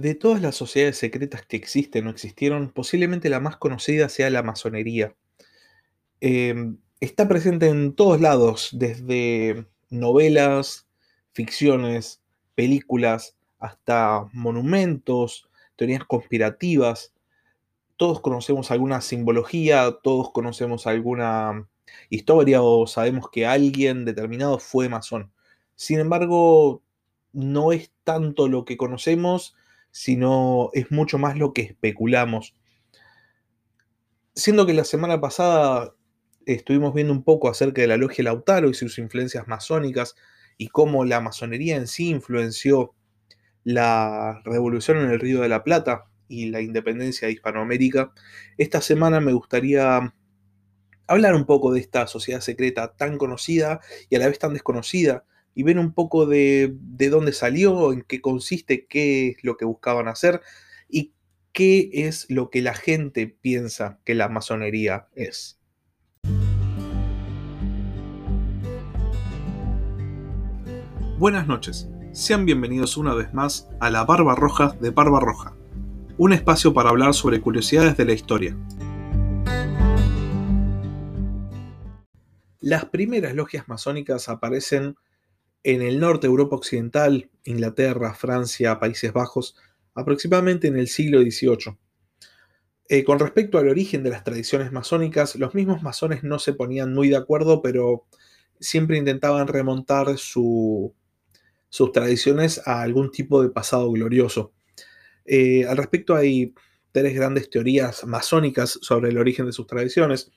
De todas las sociedades secretas que existen o existieron, posiblemente la más conocida sea la masonería. Em, está presente en todos lados, desde novelas, ficciones, películas, hasta monumentos, teorías conspirativas. Todos conocemos alguna simbología, todos conocemos alguna historia o sabemos que alguien determinado fue masón. Sin embargo, no es tanto lo que conocemos, sino es mucho más lo que especulamos. Siendo que la semana pasada estuvimos viendo un poco acerca de la logia Lautaro y sus influencias masónicas y cómo la masonería en sí influenció la revolución en el Río de la Plata y la independencia de Hispanoamérica, esta semana me gustaría hablar un poco de esta sociedad secreta tan conocida y a la vez tan desconocida y ver un poco de, dónde salió, en qué consiste, qué es lo que buscaban hacer y qué es lo que la gente piensa que la masonería es. Buenas noches, sean bienvenidos una vez más a la Barba Roja de Barba Roja, un espacio para hablar sobre curiosidades de la historia. Las primeras logias masónicas aparecen en el norte Europa Occidental, Inglaterra, Francia, Países Bajos, aproximadamente en el siglo XVIII. Eh, con respecto al origen de las tradiciones masónicas, los mismos masones no se ponían muy de acuerdo, pero siempre intentaban remontar sus tradiciones a algún tipo de pasado glorioso. Eh, al respecto hay tres grandes teorías masónicas sobre el origen de sus tradiciones.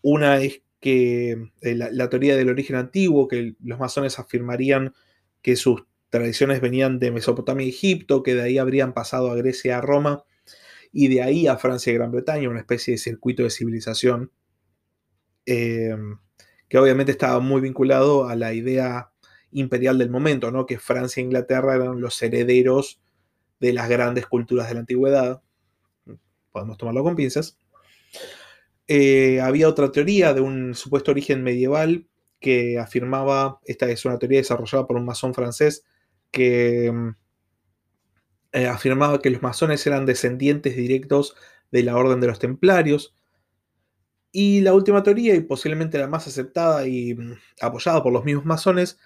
Una es que eh, la, teoría del origen antiguo, que los masones afirmarían que sus tradiciones venían de Mesopotamia y Egipto, que de ahí habrían pasado a Grecia, a Roma, y de ahí a Francia y Gran Bretaña, una especie de circuito de civilización, em, que obviamente estaba muy vinculado a la idea imperial del momento, ¿no? que Francia e Inglaterra eran los herederos de las grandes culturas de la antigüedad. Podemos tomarlo con pinzas. Eh, había otra teoría de un supuesto origen medieval que afirmaba, esta es una teoría desarrollada por un masón francés, que mm, eh, afirmaba que los masones eran descendientes directos de la Orden de los Templarios. Y la última teoría, y posiblemente la más aceptada y mm, apoyada por los mismos masones,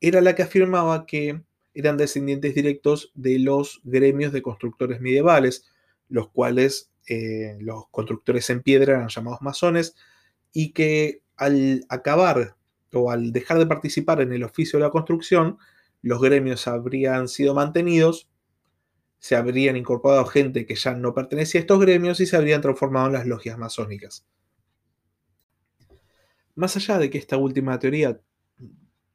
era la que afirmaba que eran descendientes directos de los gremios de constructores medievales, los cuales eh, los constructores en piedra eran llamados masones, y que al acabar o al dejar de participar en el oficio de la construcción, los gremios habrían sido mantenidos, se habrían incorporado gente que ya no pertenecía a estos gremios y se habrían transformado en las logias masónicas. Más allá de que esta última teoría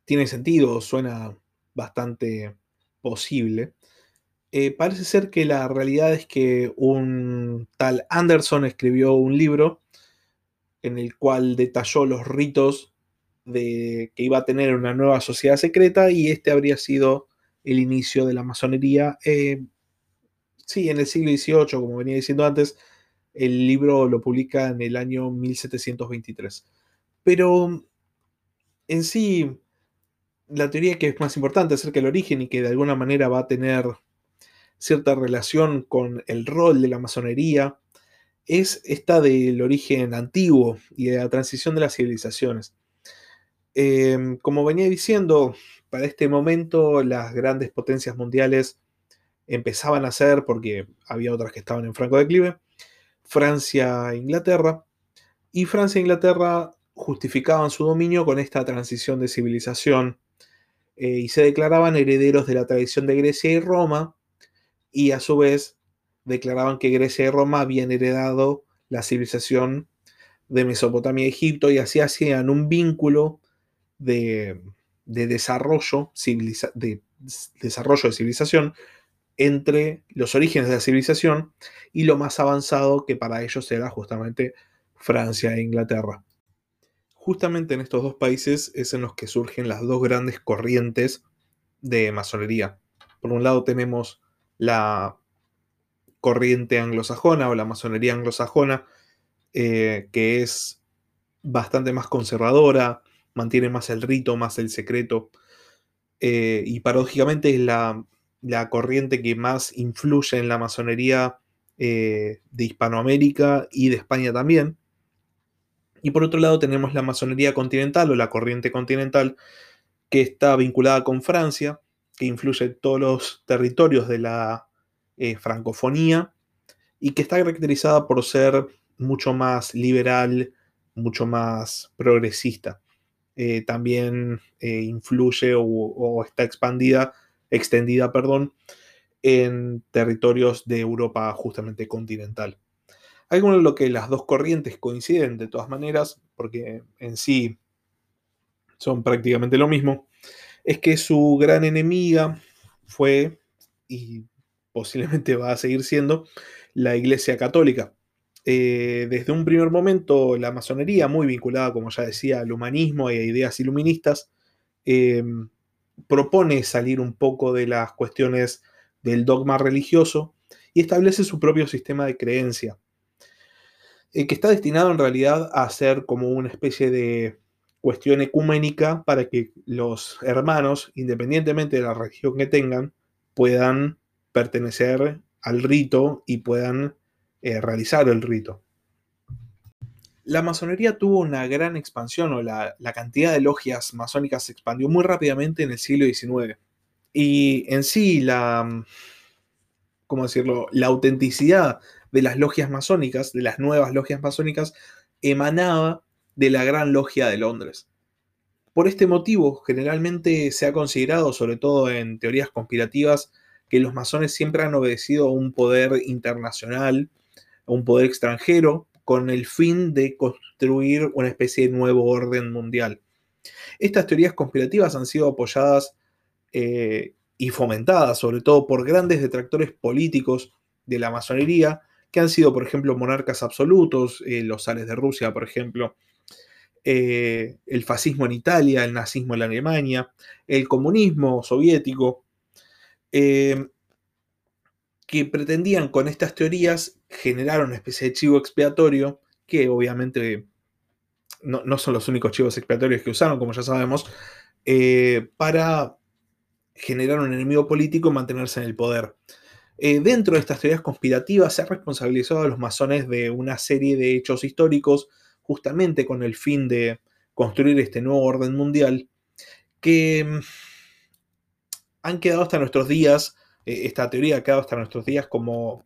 tiene sentido, suena bastante posible, eh, parece ser que la realidad es que un tal Anderson escribió un libro en el cual detalló los ritos de que iba a tener una nueva sociedad secreta y este habría sido el inicio de la masonería. Eh, sí, en el siglo XVIII, como venía diciendo antes, el libro lo publica en el año 1723. Pero en sí, la teoría que es más importante acerca del origen y que de alguna manera va a tener cierta relación con el rol de la masonería, es esta del origen antiguo y de la transición de las civilizaciones. Em, como venía diciendo, para este momento las grandes potencias mundiales empezaban a ser, porque había otras que estaban en franco declive, Francia e Inglaterra, y Francia e Inglaterra justificaban su dominio con esta transición de civilización eh, y se declaraban herederos de la tradición de Grecia y Roma, y a su vez declaraban que Grecia y Roma habían heredado la civilización de Mesopotamia y Egipto y así hacían un vínculo de, desarrollo, de desarrollo de civilización entre los orígenes de la civilización y lo más avanzado que para ellos era justamente Francia e Inglaterra. Justamente en estos dos países es en los que surgen las dos grandes corrientes de masonería. Por un lado tenemos la corriente anglosajona o la masonería anglosajona, eh, que es bastante más conservadora, mantiene más el rito, más el secreto, eh, y paradójicamente es la la corriente que más influye en la masonería eh, de Hispanoamérica y de España también. Y por otro lado tenemos la masonería continental o la corriente continental, que está vinculada con Francia, que influye todos los territorios de la eh, francofonía y que está caracterizada por ser mucho más liberal, mucho más progresista. Eh, también eh, influye o, está expandida, extendida, perdón, en territorios de Europa justamente continental. Algo en lo que las dos corrientes coinciden de todas maneras, porque en sí son prácticamente lo mismo, es que su gran enemiga fue, y posiblemente va a seguir siendo, la Iglesia Católica. Eh, desde un primer momento, la masonería, muy vinculada, como ya decía, al humanismo y a ideas iluministas, em, propone salir un poco de las cuestiones del dogma religioso y establece su propio sistema de creencia, eh, que está destinado en realidad a ser como una especie de cuestión ecuménica para que los hermanos, independientemente de la religión que tengan, puedan pertenecer al rito y puedan eh, realizar el rito. La masonería tuvo una gran expansión o la, la, cantidad de logias masónicas se expandió muy rápidamente en el siglo XIX. Y en sí la, ¿cómo decirlo? La autenticidad de las logias masónicas, de las nuevas logias masónicas, emanaba de la Gran Logia de Londres. Por este motivo, generalmente se ha considerado, sobre todo en teorías conspirativas, que los masones siempre han obedecido a un poder internacional, a un poder extranjero, con el fin de construir una especie de nuevo orden mundial. Estas teorías conspirativas han sido apoyadas eh, y fomentadas, sobre todo por grandes detractores políticos de la masonería, que han sido, por ejemplo, monarcas absolutos, eh, los zares de Rusia, por ejemplo, eh, el fascismo en Italia, el nazismo en Alemania, el comunismo soviético, eh, que pretendían con estas teorías generar una especie de chivo expiatorio, que obviamente no, son los únicos chivos expiatorios que usaron, como ya sabemos, eh, para generar un enemigo político y mantenerse en el poder. dentro de estas teorías conspirativas se ha responsabilizado a los masones de una serie de hechos históricos justamente con el fin de construir este nuevo orden mundial, que mm, han quedado hasta nuestros días, eh, esta teoría ha quedado hasta nuestros días como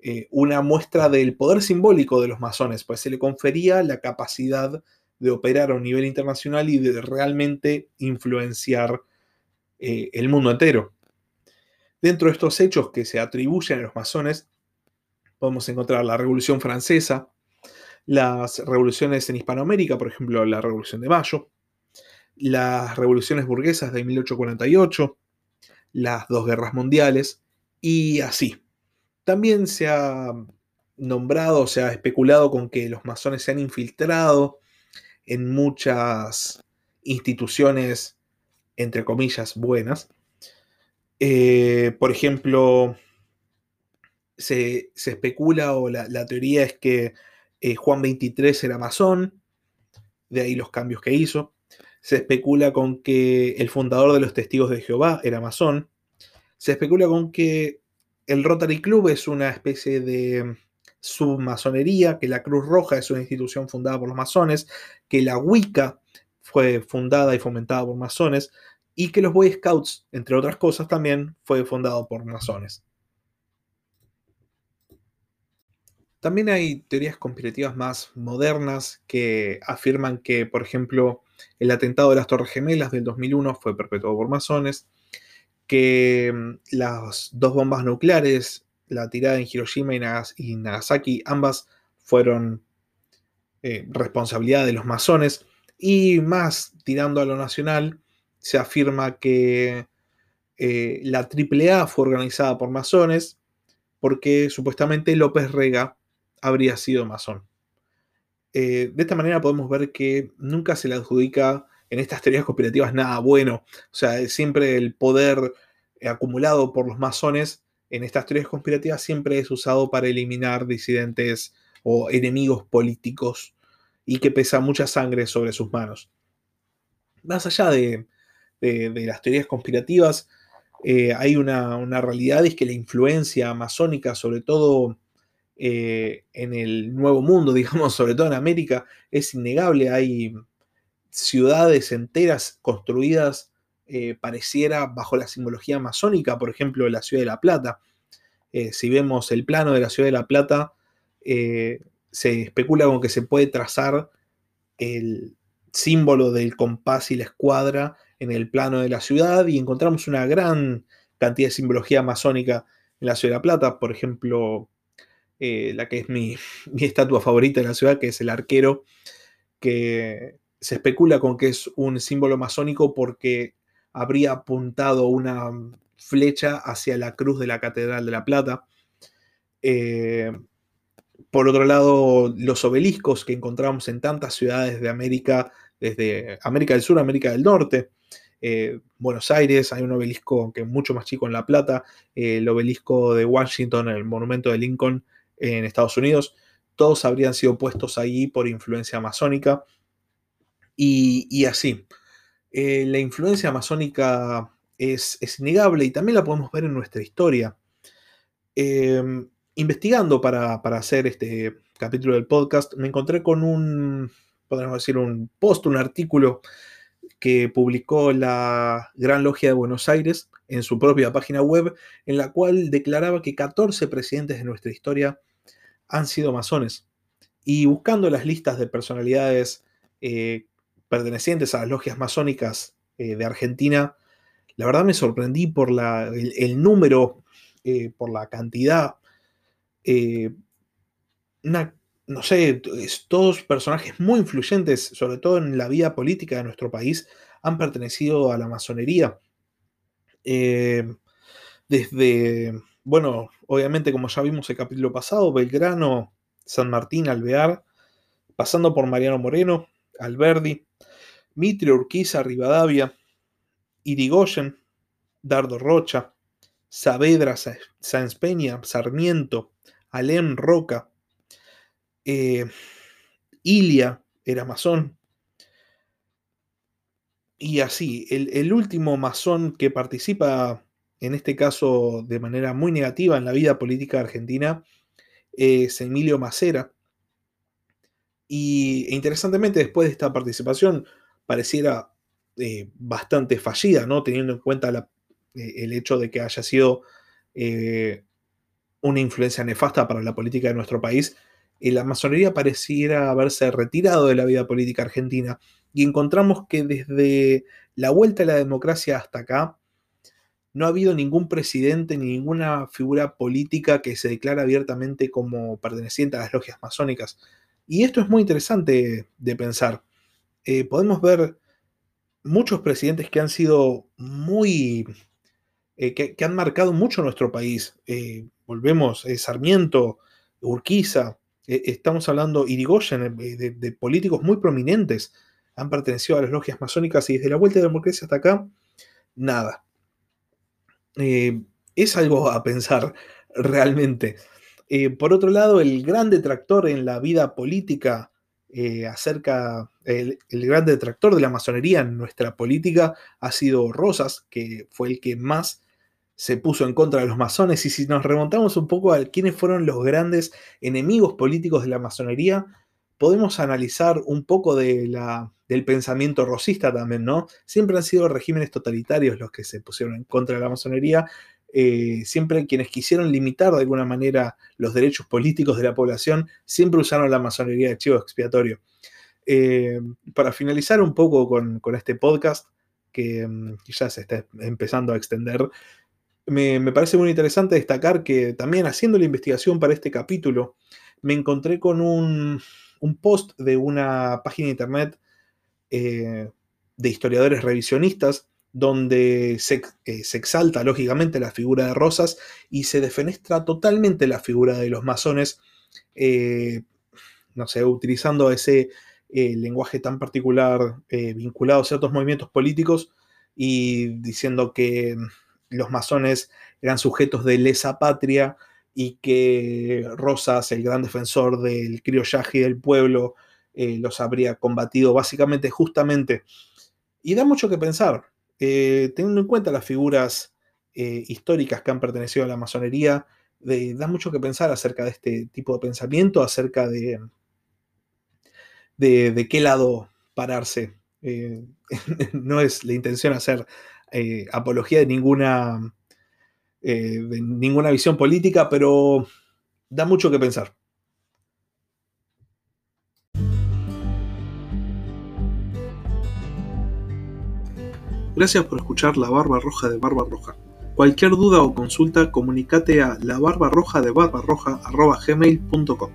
eh, una muestra del poder simbólico de los masones, pues se le confería la capacidad de operar a un nivel internacional y de realmente influenciar eh, el mundo entero. Dentro de estos hechos que se atribuyen a los masones, podemos encontrar la Revolución Francesa, las revoluciones en Hispanoamérica, por ejemplo, la Revolución de Mayo, las revoluciones burguesas de 1848, las dos guerras mundiales y así. También se ha nombrado, se ha especulado con que los masones se han infiltrado en muchas instituciones, entre comillas, buenas. Eh, por ejemplo, se, especula o la teoría es que eh, Juan 23 era masón, de ahí los cambios que hizo. Se especula con que el fundador de los Testigos de Jehová era masón. Se especula con que el Rotary Club es una especie de submasonería, que la Cruz Roja es una institución fundada por los masones, que la Wicca fue fundada y fomentada por masones, y que los Boy Scouts, entre otras cosas, también fue fundado por masones. También hay teorías conspirativas más modernas que afirman que, por ejemplo, el atentado de las Torres Gemelas del 2001 fue perpetuado por masones, que mm, las dos bombas nucleares, la tirada en Hiroshima y Nagasaki, ambas fueron eh, responsabilidad de los masones, y más tirando a lo nacional, se afirma que eh, la AAA fue organizada por masones, porque supuestamente López Rega habría sido masón. Eh, de esta manera podemos ver que nunca se le adjudica en estas teorías conspirativas nada bueno. O sea, siempre el poder acumulado por los masones en estas teorías conspirativas siempre es usado para eliminar disidentes o enemigos políticos y que pesa mucha sangre sobre sus manos. Más allá de, las teorías conspirativas, eh, hay una, una, realidad, es que la influencia masónica, sobre todo eh, en el Nuevo Mundo, digamos, sobre todo en América, es innegable. Hay ciudades enteras construidas, eh, pareciera, bajo la simbología masónica, por ejemplo, la ciudad de La Plata. si vemos el plano de la ciudad de La Plata, se especula con que se puede trazar el símbolo del compás y la escuadra en el plano de la ciudad y encontramos una gran cantidad de simbología masónica en la ciudad de La Plata, por ejemplo, eh, la que es mi, estatua favorita de la ciudad, que es el arquero, que se especula con que es un símbolo masónico porque habría apuntado una flecha hacia la cruz de la Catedral de La Plata. Eh, por otro lado, los obeliscos que encontramos en tantas ciudades de América, desde América del Sur, América del Norte, eh, Buenos Aires, hay un obelisco que es mucho más chico en La Plata, el obelisco de Washington, el monumento de Lincoln en Estados Unidos, todos habrían sido puestos ahí por influencia masónica y, así. Eh, la influencia masónica es, innegable y también la podemos ver en nuestra historia. Em, investigando para, hacer este capítulo del podcast, me encontré con un, podríamos decir, un post, un artículo que publicó la Gran Logia de Buenos Aires en su propia página web, en la cual declaraba que 14 presidentes de nuestra historia han sido masones. Y buscando las listas de personalidades eh, pertenecientes a las logias masónicas eh, de Argentina, la verdad me sorprendí por la, el, número, eh, por la cantidad eh, no sé, todos personajes muy influyentes, sobre todo en la vida política de nuestro país, han pertenecido a la masonería. Desde, bueno, obviamente como ya vimos el capítulo pasado, Belgrano, San Martín, Alvear, pasando por Mariano Moreno, Alberdi, Mitre, Urquiza, Rivadavia, Irigoyen, Dardo Rocha, Saavedra, Sáenz Peña, Sarmiento, Alem Roca, eh, Ilia era masón. Y así, el, último masón que participa, en este caso de manera muy negativa en la vida política argentina, es Emilio Macera. Y e interesantemente, después de esta participación, pareciera eh, bastante fallida, ¿no? Teniendo en cuenta eh, el hecho de que haya sido una influencia nefasta para la política de nuestro país, la masonería pareciera haberse retirado de la vida política argentina. Y encontramos que desde la vuelta a la democracia hasta acá, no ha habido ningún presidente ni ninguna figura política que se declara abiertamente como perteneciente a las logias masónicas. Y esto es muy interesante de pensar. Eh, podemos ver muchos presidentes que han sido muy... Eh, que, han marcado mucho nuestro país. Eh, volvemos, Sarmiento, Urquiza, estamos hablando Irigoyen, eh, de, políticos muy prominentes, han pertenecido a las logias masónicas y desde la vuelta de la democracia hasta acá, nada. Es algo a pensar realmente. por otro lado, el gran detractor en la vida política acerca, el, el, gran detractor de la masonería en nuestra política ha sido Rosas, que fue el que más se puso en contra de los masones. Y si nos remontamos un poco a quiénes fueron los grandes enemigos políticos de la masonería, podemos analizar un poco del pensamiento rosista también, ¿no? Siempre han sido regímenes totalitarios los que se pusieron en contra de la masonería. Eh, siempre quienes quisieron limitar de alguna manera los derechos políticos de la población, siempre usaron la masonería de chivo expiatorio. Eh, para finalizar un poco con, este podcast, que mm, ya se está empezando a extender, me, parece muy interesante destacar que también haciendo la investigación para este capítulo, me encontré con un, post de una página de internet eh, de historiadores revisionistas donde se, eh, se, exalta lógicamente la figura de Rosas y se defenestra totalmente la figura de los masones, eh, no sé, utilizando ese lenguaje tan particular vinculado a ciertos movimientos políticos y diciendo que los masones eran sujetos de lesa patria y que Rosas, el gran defensor del criollaje del pueblo, eh, los habría combatido básicamente justamente. Y da mucho que pensar, eh, teniendo en cuenta las figuras eh, históricas que han pertenecido a la masonería, da mucho que pensar acerca de este tipo de pensamiento, acerca de, de, qué lado pararse. No es la intención hacer apología de ninguna, de ninguna visión política, pero da mucho que pensar. Gracias por escuchar La Barba Roja de Barba Roja. Cualquier duda o consulta, comunícate a la barbarroja de barbarroja.gmail.com.